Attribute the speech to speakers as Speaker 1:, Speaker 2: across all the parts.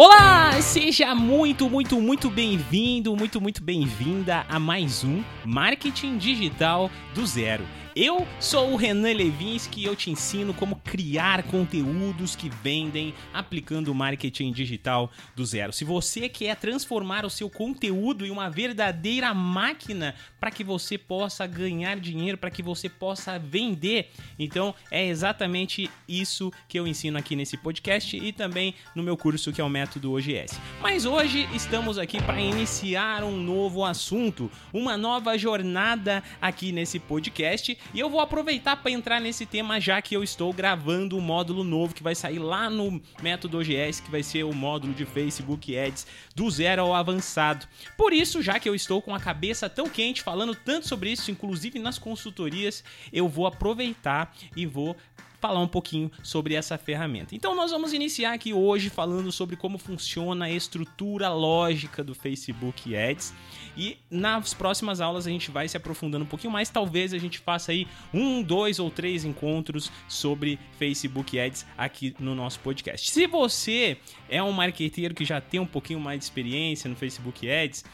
Speaker 1: Olá, seja muito, muito, muito bem-vindo, muito, muito bem-vinda a mais um Marketing Digital do Zero. Eu sou o Renan Levinsky e eu te ensino como criar conteúdos que vendem aplicando o marketing digital do zero. Se você quer transformar o seu conteúdo em uma verdadeira máquina para que você possa ganhar dinheiro, para que você possa vender, então é exatamente isso que eu ensino aqui nesse podcast e também no meu curso que é o Método OGS. Mas hoje estamos aqui para iniciar um novo assunto, uma nova jornada aqui nesse podcast e eu vou aproveitar para entrar nesse tema já que eu estou gravando um módulo novo que vai sair lá no Método OGS, que vai ser o módulo de Facebook Ads do zero ao avançado. Por isso, já que eu estou com a cabeça tão quente falando tanto sobre isso, inclusive nas consultorias, eu vou aproveitar e vou falar um pouquinho sobre essa ferramenta. Então nós vamos iniciar aqui hoje falando sobre como funciona a estrutura lógica do Facebook Ads e nas próximas aulas a gente vai se aprofundando um pouquinho mais, talvez a gente faça aí um, dois ou três encontros sobre Facebook Ads aqui no nosso podcast. Se você é um marqueteiro que já tem um pouquinho mais de experiência no Facebook Ads,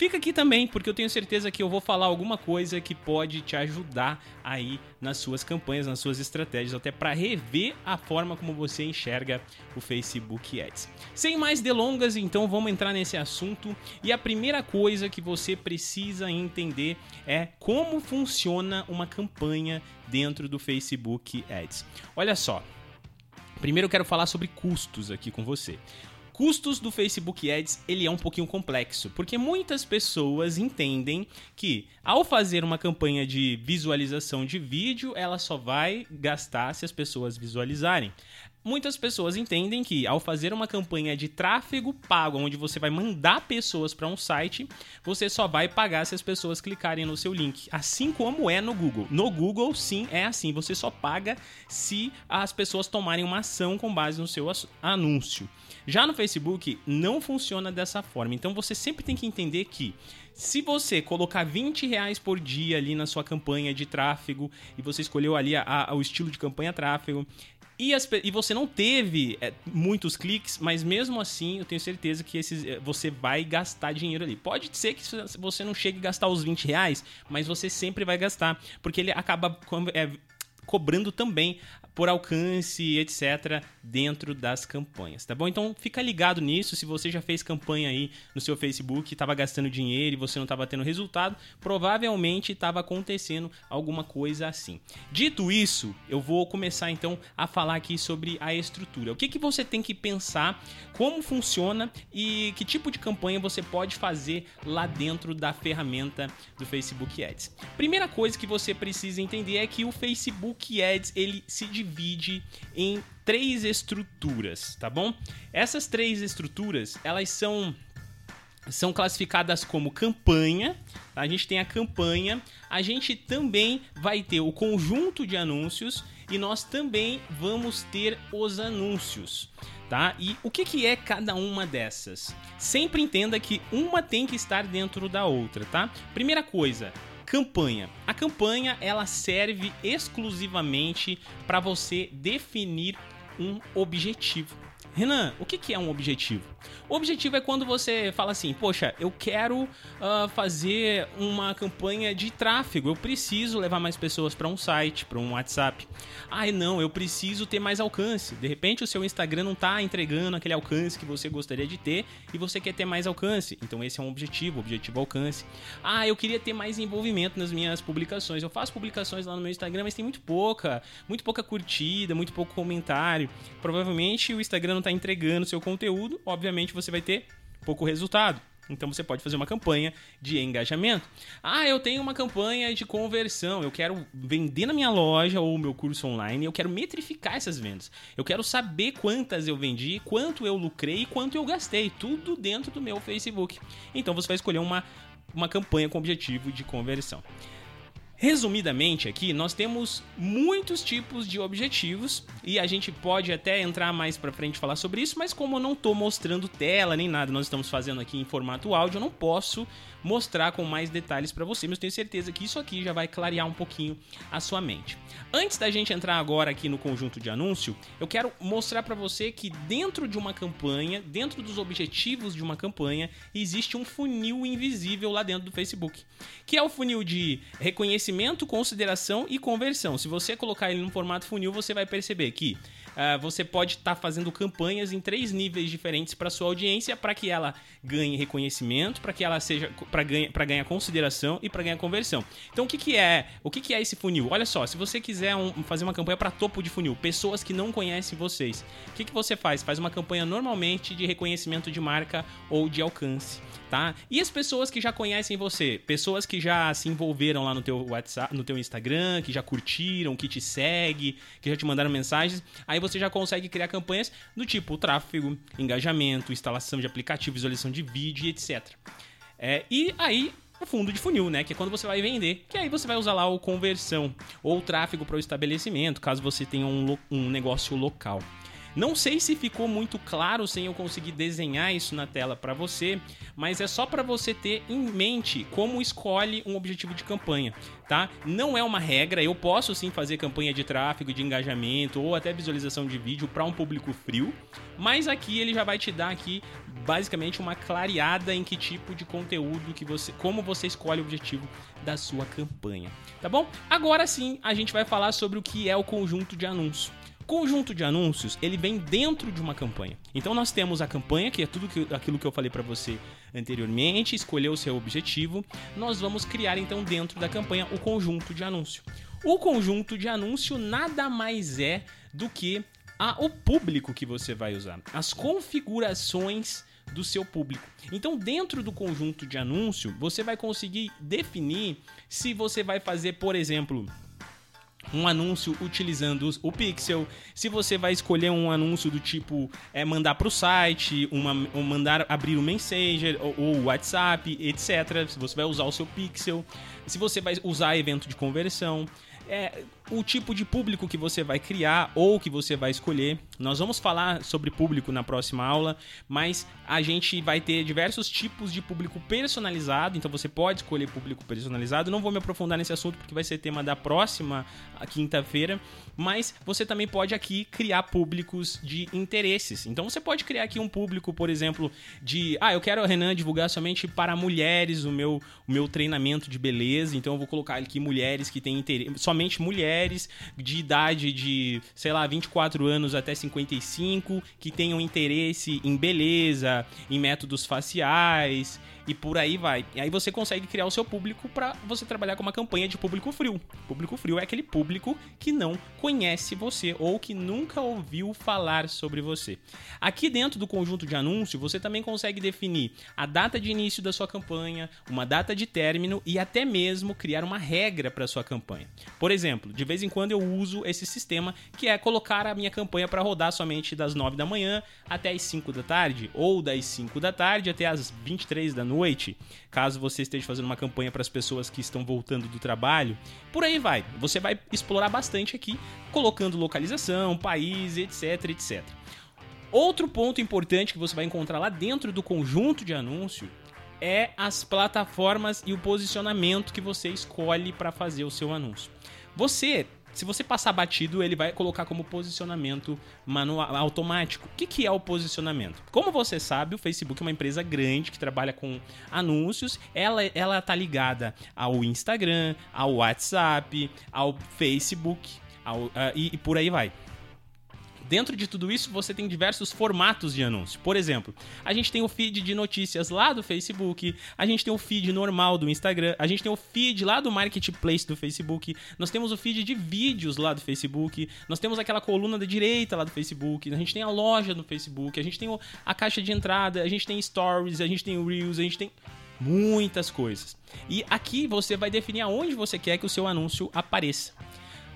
Speaker 1: Fica aqui também, porque eu tenho certeza que eu vou falar alguma coisa que pode te ajudar aí nas suas campanhas, nas suas estratégias, até para rever a forma como você enxerga o Facebook Ads. Sem mais delongas, então vamos entrar nesse assunto. E a primeira coisa que você precisa entender é como funciona uma campanha dentro do Facebook Ads. Olha só, Primeiro eu quero falar sobre custos aqui com você custos do Facebook Ads ele é um pouquinho complexo, porque muitas pessoas entendem que ao fazer uma campanha de visualização de vídeo, ela só vai gastar se as pessoas visualizarem. Muitas pessoas entendem que ao fazer uma campanha de tráfego pago, onde você vai mandar pessoas para um site, você só vai pagar se as pessoas clicarem no seu link. Assim como é no Google. No Google, sim, é assim. Você só paga se as pessoas tomarem uma ação com base no seu anúncio. Já no Facebook, não funciona dessa forma. Então você sempre tem que entender que se você colocar 20 reais por dia ali na sua campanha de tráfego e você escolheu ali a, a, o estilo de campanha tráfego, e, as, e, você não teve é, muitos cliques, mas mesmo assim eu tenho certeza que esses, é, você vai gastar dinheiro ali. Pode ser que você não chegue a gastar os 20 reais, mas você sempre vai gastar, porque ele acaba é, cobrando também por alcance, etc., dentro das campanhas, tá bom? Então fica ligado nisso. Se você já fez campanha aí no seu Facebook, estava gastando dinheiro e você não estava tendo resultado, provavelmente estava acontecendo alguma coisa assim. Dito isso, eu vou começar então a falar aqui sobre a estrutura. O que, que você tem que pensar, como funciona e que tipo de campanha você pode fazer lá dentro da ferramenta do Facebook Ads. Primeira coisa que você precisa entender é que o Facebook Ads ele se divide em três estruturas, tá bom? Essas três estruturas, elas são são classificadas como campanha. Tá? A gente tem a campanha, a gente também vai ter o conjunto de anúncios e nós também vamos ter os anúncios. Tá? E o que, que é cada uma dessas? Sempre entenda que uma tem que estar dentro da outra, tá? Primeira coisa, campanha. A campanha ela serve exclusivamente para você definir um objetivo. Renan, o que é um objetivo? O objetivo é quando você fala assim: Poxa, eu quero uh, fazer uma campanha de tráfego, eu preciso levar mais pessoas para um site, para um WhatsApp. Ai, não, eu preciso ter mais alcance. De repente, o seu Instagram não está entregando aquele alcance que você gostaria de ter e você quer ter mais alcance. Então, esse é um objetivo, objetivo alcance. Ah, eu queria ter mais envolvimento nas minhas publicações. Eu faço publicações lá no meu Instagram, mas tem muito pouca, muito pouca curtida, muito pouco comentário. Provavelmente o Instagram não está entregando seu conteúdo, obviamente você vai ter pouco resultado. Então você pode fazer uma campanha de engajamento. Ah, eu tenho uma campanha de conversão. Eu quero vender na minha loja ou meu curso online. Eu quero metrificar essas vendas. Eu quero saber quantas eu vendi, quanto eu lucrei e quanto eu gastei. Tudo dentro do meu Facebook. Então você vai escolher uma, uma campanha com objetivo de conversão. Resumidamente aqui, nós temos muitos tipos de objetivos e a gente pode até entrar mais para frente falar sobre isso, mas como eu não estou mostrando tela nem nada, nós estamos fazendo aqui em formato áudio, eu não posso mostrar com mais detalhes para você, mas tenho certeza que isso aqui já vai clarear um pouquinho a sua mente. Antes da gente entrar agora aqui no conjunto de anúncio, eu quero mostrar para você que dentro de uma campanha, dentro dos objetivos de uma campanha, existe um funil invisível lá dentro do Facebook, que é o funil de reconhecimento, consideração e conversão. Se você colocar ele no formato funil, você vai perceber que uh, você pode estar tá fazendo campanhas em três níveis diferentes para sua audiência, para que ela ganhe reconhecimento, para que ela seja para ganhar, ganhar consideração e para ganhar conversão. Então o que, que é o que, que é esse funil? Olha só, se você quiser um, fazer uma campanha para topo de funil, pessoas que não conhecem vocês, o que, que você faz? Faz uma campanha normalmente de reconhecimento de marca ou de alcance tá? E as pessoas que já conhecem você, pessoas que já se envolveram lá no teu WhatsApp, no teu Instagram, que já curtiram, que te segue, que já te mandaram mensagens, aí você já consegue criar campanhas do tipo tráfego, engajamento, instalação de aplicativo, visualização de vídeo, etc. É, e aí o fundo de funil, né? Que é quando você vai vender, que aí você vai usar lá o conversão ou o tráfego para o estabelecimento, caso você tenha um, um negócio local. Não sei se ficou muito claro sem eu conseguir desenhar isso na tela para você, mas é só para você ter em mente como escolhe um objetivo de campanha, tá? Não é uma regra, eu posso sim fazer campanha de tráfego, de engajamento ou até visualização de vídeo para um público frio, mas aqui ele já vai te dar aqui basicamente uma clareada em que tipo de conteúdo que você, como você escolhe o objetivo da sua campanha, tá bom? Agora sim, a gente vai falar sobre o que é o conjunto de anúncio conjunto de anúncios, ele vem dentro de uma campanha. Então nós temos a campanha, que é tudo que, aquilo que eu falei para você anteriormente, escolher o seu objetivo. Nós vamos criar então dentro da campanha o conjunto de anúncio. O conjunto de anúncio nada mais é do que a, o público que você vai usar, as configurações do seu público. Então, dentro do conjunto de anúncio, você vai conseguir definir se você vai fazer, por exemplo, um anúncio utilizando o Pixel, se você vai escolher um anúncio do tipo é, mandar para o site, uma, ou mandar abrir o Messenger ou o WhatsApp, etc. Se você vai usar o seu Pixel, se você vai usar evento de conversão é, o tipo de público que você vai criar ou que você vai escolher. Nós vamos falar sobre público na próxima aula, mas a gente vai ter diversos tipos de público personalizado, então você pode escolher público personalizado. Não vou me aprofundar nesse assunto porque vai ser tema da próxima quinta-feira, mas você também pode aqui criar públicos de interesses. Então você pode criar aqui um público, por exemplo, de, ah, eu quero Renan divulgar somente para mulheres o meu o meu treinamento de beleza, então eu vou colocar aqui mulheres que têm interesse, somente somente mulheres de idade de, sei lá, 24 anos até 55 que tenham interesse em beleza, em métodos faciais e por aí vai. E aí você consegue criar o seu público para você trabalhar com uma campanha de público frio. Público frio é aquele público que não conhece você ou que nunca ouviu falar sobre você. Aqui dentro do conjunto de anúncio, você também consegue definir a data de início da sua campanha, uma data de término e até mesmo criar uma regra para sua campanha. Por exemplo, de vez em quando eu uso esse sistema que é colocar a minha campanha para rodar somente das 9 da manhã até as 5 da tarde ou das 5 da tarde até as 23 da noite, caso você esteja fazendo uma campanha para as pessoas que estão voltando do trabalho. Por aí vai. Você vai explorar bastante aqui, colocando localização, país, etc, etc. Outro ponto importante que você vai encontrar lá dentro do conjunto de anúncio é as plataformas e o posicionamento que você escolhe para fazer o seu anúncio. Você se você passar batido, ele vai colocar como posicionamento manual automático. O que, que é o posicionamento? Como você sabe, o Facebook é uma empresa grande que trabalha com anúncios. Ela ela tá ligada ao Instagram, ao WhatsApp, ao Facebook, ao, uh, e, e por aí vai. Dentro de tudo isso, você tem diversos formatos de anúncio. Por exemplo, a gente tem o feed de notícias lá do Facebook, a gente tem o feed normal do Instagram, a gente tem o feed lá do Marketplace do Facebook, nós temos o feed de vídeos lá do Facebook, nós temos aquela coluna da direita lá do Facebook, a gente tem a loja no Facebook, a gente tem a caixa de entrada, a gente tem stories, a gente tem Reels, a gente tem muitas coisas. E aqui você vai definir aonde você quer que o seu anúncio apareça.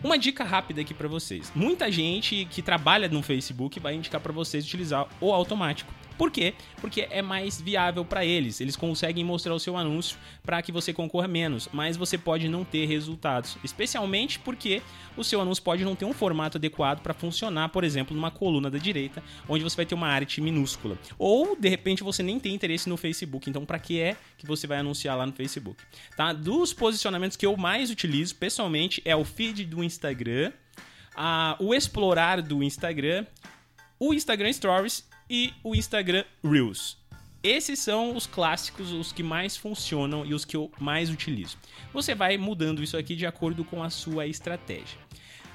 Speaker 1: Uma dica rápida aqui para vocês. Muita gente que trabalha no Facebook vai indicar para vocês utilizar o automático. Por quê? Porque é mais viável para eles. Eles conseguem mostrar o seu anúncio para que você concorra menos, mas você pode não ter resultados, especialmente porque o seu anúncio pode não ter um formato adequado para funcionar, por exemplo, numa coluna da direita, onde você vai ter uma arte minúscula. Ou de repente você nem tem interesse no Facebook, então para que é que você vai anunciar lá no Facebook? Tá? Dos posicionamentos que eu mais utilizo pessoalmente é o feed do Instagram, a, o explorar do Instagram, o Instagram Stories e o Instagram Reels. Esses são os clássicos, os que mais funcionam e os que eu mais utilizo. Você vai mudando isso aqui de acordo com a sua estratégia.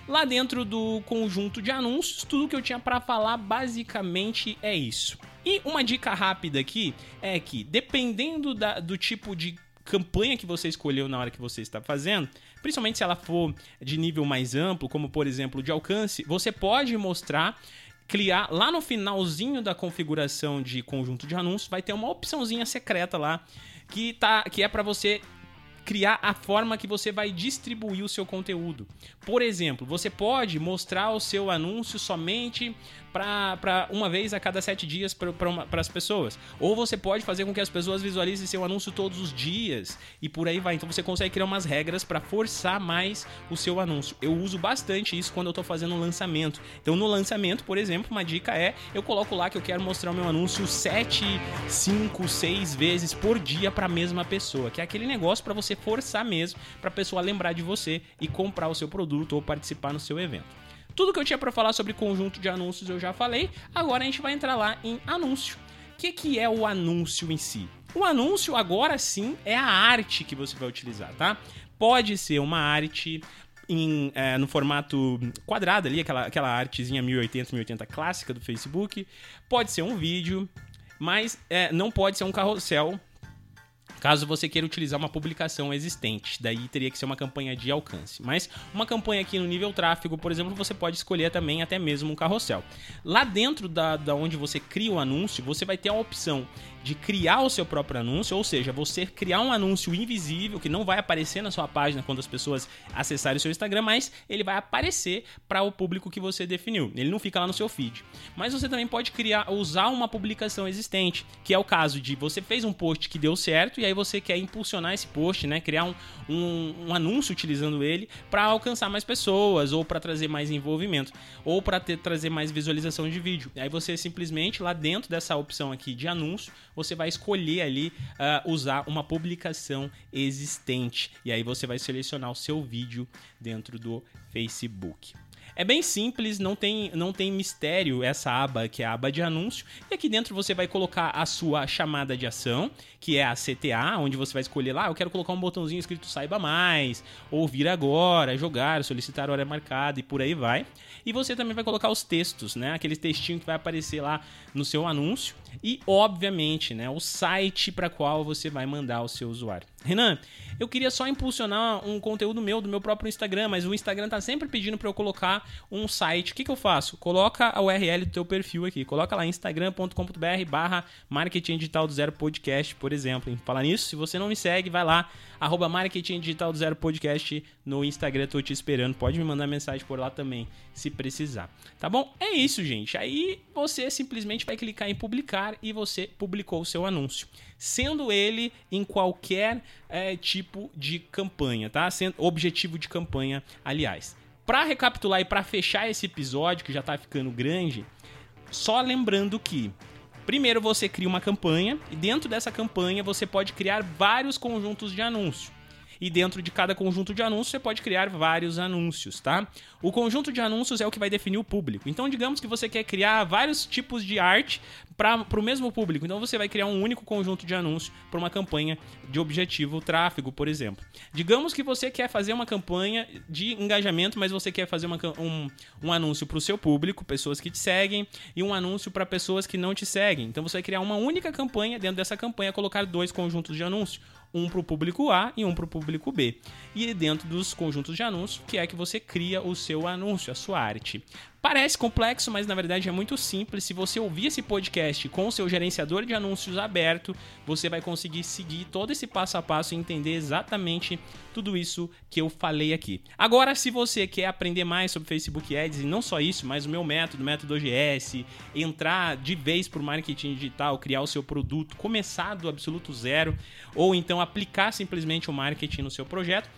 Speaker 1: Lá dentro do conjunto de anúncios, tudo que eu tinha para falar basicamente é isso. E uma dica rápida aqui é que, dependendo da, do tipo de campanha que você escolheu na hora que você está fazendo, principalmente se ela for de nível mais amplo, como por exemplo de alcance, você pode mostrar criar lá no finalzinho da configuração de conjunto de anúncios vai ter uma opçãozinha secreta lá que tá que é para você criar a forma que você vai distribuir o seu conteúdo. Por exemplo, você pode mostrar o seu anúncio somente para uma vez a cada sete dias para as pessoas. Ou você pode fazer com que as pessoas visualizem seu anúncio todos os dias e por aí vai. Então você consegue criar umas regras para forçar mais o seu anúncio. Eu uso bastante isso quando eu estou fazendo um lançamento. Então no lançamento, por exemplo, uma dica é eu coloco lá que eu quero mostrar o meu anúncio sete, cinco, seis vezes por dia para a mesma pessoa, que é aquele negócio para você forçar mesmo para a pessoa lembrar de você e comprar o seu produto ou participar no seu evento. Tudo que eu tinha para falar sobre conjunto de anúncios eu já falei. Agora a gente vai entrar lá em anúncio. O que, que é o anúncio em si? O anúncio agora sim é a arte que você vai utilizar, tá? Pode ser uma arte em, é, no formato quadrado ali, aquela, aquela artezinha 1080, 1080 clássica do Facebook. Pode ser um vídeo, mas é, não pode ser um carrossel caso você queira utilizar uma publicação existente. Daí teria que ser uma campanha de alcance. Mas uma campanha aqui no nível tráfego, por exemplo, você pode escolher também até mesmo um carrossel. Lá dentro da, da onde você cria o anúncio, você vai ter a opção de criar o seu próprio anúncio, ou seja, você criar um anúncio invisível que não vai aparecer na sua página quando as pessoas acessarem o seu Instagram, mas ele vai aparecer para o público que você definiu. Ele não fica lá no seu feed. Mas você também pode criar, usar uma publicação existente, que é o caso de você fez um post que deu certo e aí você quer impulsionar esse post, né, criar um, um, um anúncio utilizando ele para alcançar mais pessoas ou para trazer mais envolvimento ou para trazer mais visualização de vídeo. Aí você simplesmente lá dentro dessa opção aqui de anúncio você vai escolher ali uh, usar uma publicação existente. E aí você vai selecionar o seu vídeo dentro do Facebook. É bem simples, não tem, não tem mistério essa aba que é a aba de anúncio. E aqui dentro você vai colocar a sua chamada de ação, que é a CTA, onde você vai escolher lá, eu quero colocar um botãozinho escrito saiba mais, ouvir agora, jogar, solicitar hora marcada e por aí vai. E você também vai colocar os textos, né? Aquele textinho que vai aparecer lá no seu anúncio e, obviamente, né, o site para qual você vai mandar o seu usuário. Renan, eu queria só impulsionar um conteúdo meu do meu próprio Instagram, mas o Instagram tá sempre pedindo para eu colocar um site. O que, que eu faço? Coloca a URL do teu perfil aqui. Coloca lá instagram.com.br barra marketing digital do zero podcast, por exemplo. Falar nisso, se você não me segue, vai lá, arroba marketing digital do zero podcast no Instagram, tô te esperando. Pode me mandar mensagem por lá também, se precisar. Tá bom? É isso, gente. Aí você simplesmente vai clicar em publicar e você publicou o seu anúncio. Sendo ele em qualquer é, tipo de campanha, tá? Sendo objetivo de campanha, aliás. Para recapitular e para fechar esse episódio que já tá ficando grande, só lembrando que Primeiro você cria uma campanha e dentro dessa campanha você pode criar vários conjuntos de anúncio e dentro de cada conjunto de anúncios você pode criar vários anúncios, tá? O conjunto de anúncios é o que vai definir o público. Então, digamos que você quer criar vários tipos de arte para o mesmo público. Então, você vai criar um único conjunto de anúncios para uma campanha de objetivo tráfego, por exemplo. Digamos que você quer fazer uma campanha de engajamento, mas você quer fazer uma, um, um anúncio para o seu público, pessoas que te seguem, e um anúncio para pessoas que não te seguem. Então, você vai criar uma única campanha, dentro dessa campanha, colocar dois conjuntos de anúncios um para o público A e um para o público B. E dentro dos conjuntos de anúncios, que é que você cria o seu anúncio, a sua arte. Parece complexo, mas na verdade é muito simples. Se você ouvir esse podcast com o seu gerenciador de anúncios aberto, você vai conseguir seguir todo esse passo a passo e entender exatamente tudo isso que eu falei aqui. Agora, se você quer aprender mais sobre Facebook Ads e não só isso, mas o meu método, o método OGS, entrar de vez para o marketing digital, criar o seu produto, começar do absoluto zero, ou então aplicar simplesmente o marketing no seu projeto,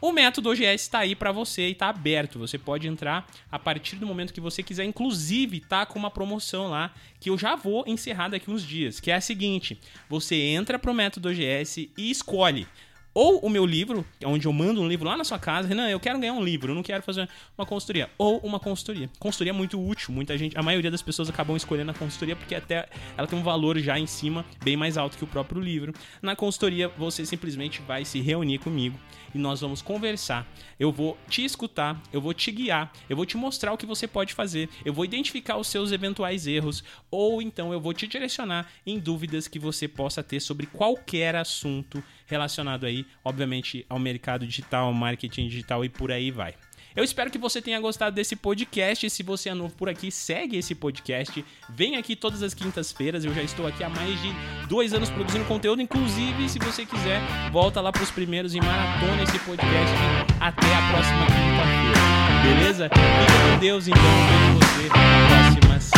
Speaker 1: o método OGS está aí para você e está aberto. Você pode entrar a partir do momento que você quiser. Inclusive, tá com uma promoção lá que eu já vou encerrar daqui uns dias, que é a seguinte: você entra pro método OGS e escolhe ou o meu livro, onde eu mando um livro lá na sua casa, Renan, eu quero ganhar um livro, eu não quero fazer uma consultoria. Ou uma consultoria. Consultoria é muito útil, muita gente, a maioria das pessoas acabam escolhendo a consultoria porque até ela tem um valor já em cima bem mais alto que o próprio livro. Na consultoria, você simplesmente vai se reunir comigo e nós vamos conversar. Eu vou te escutar, eu vou te guiar, eu vou te mostrar o que você pode fazer, eu vou identificar os seus eventuais erros ou então eu vou te direcionar em dúvidas que você possa ter sobre qualquer assunto relacionado aí, obviamente, ao mercado digital, marketing digital e por aí vai. Eu espero que você tenha gostado desse podcast. Se você é novo por aqui, segue esse podcast. Vem aqui todas as quintas-feiras. Eu já estou aqui há mais de dois anos produzindo conteúdo. Inclusive, se você quiser, volta lá para os primeiros e maratona esse podcast. Até a próxima quinta-feira. Beleza? Fica com Deus, então. Vejo você na próxima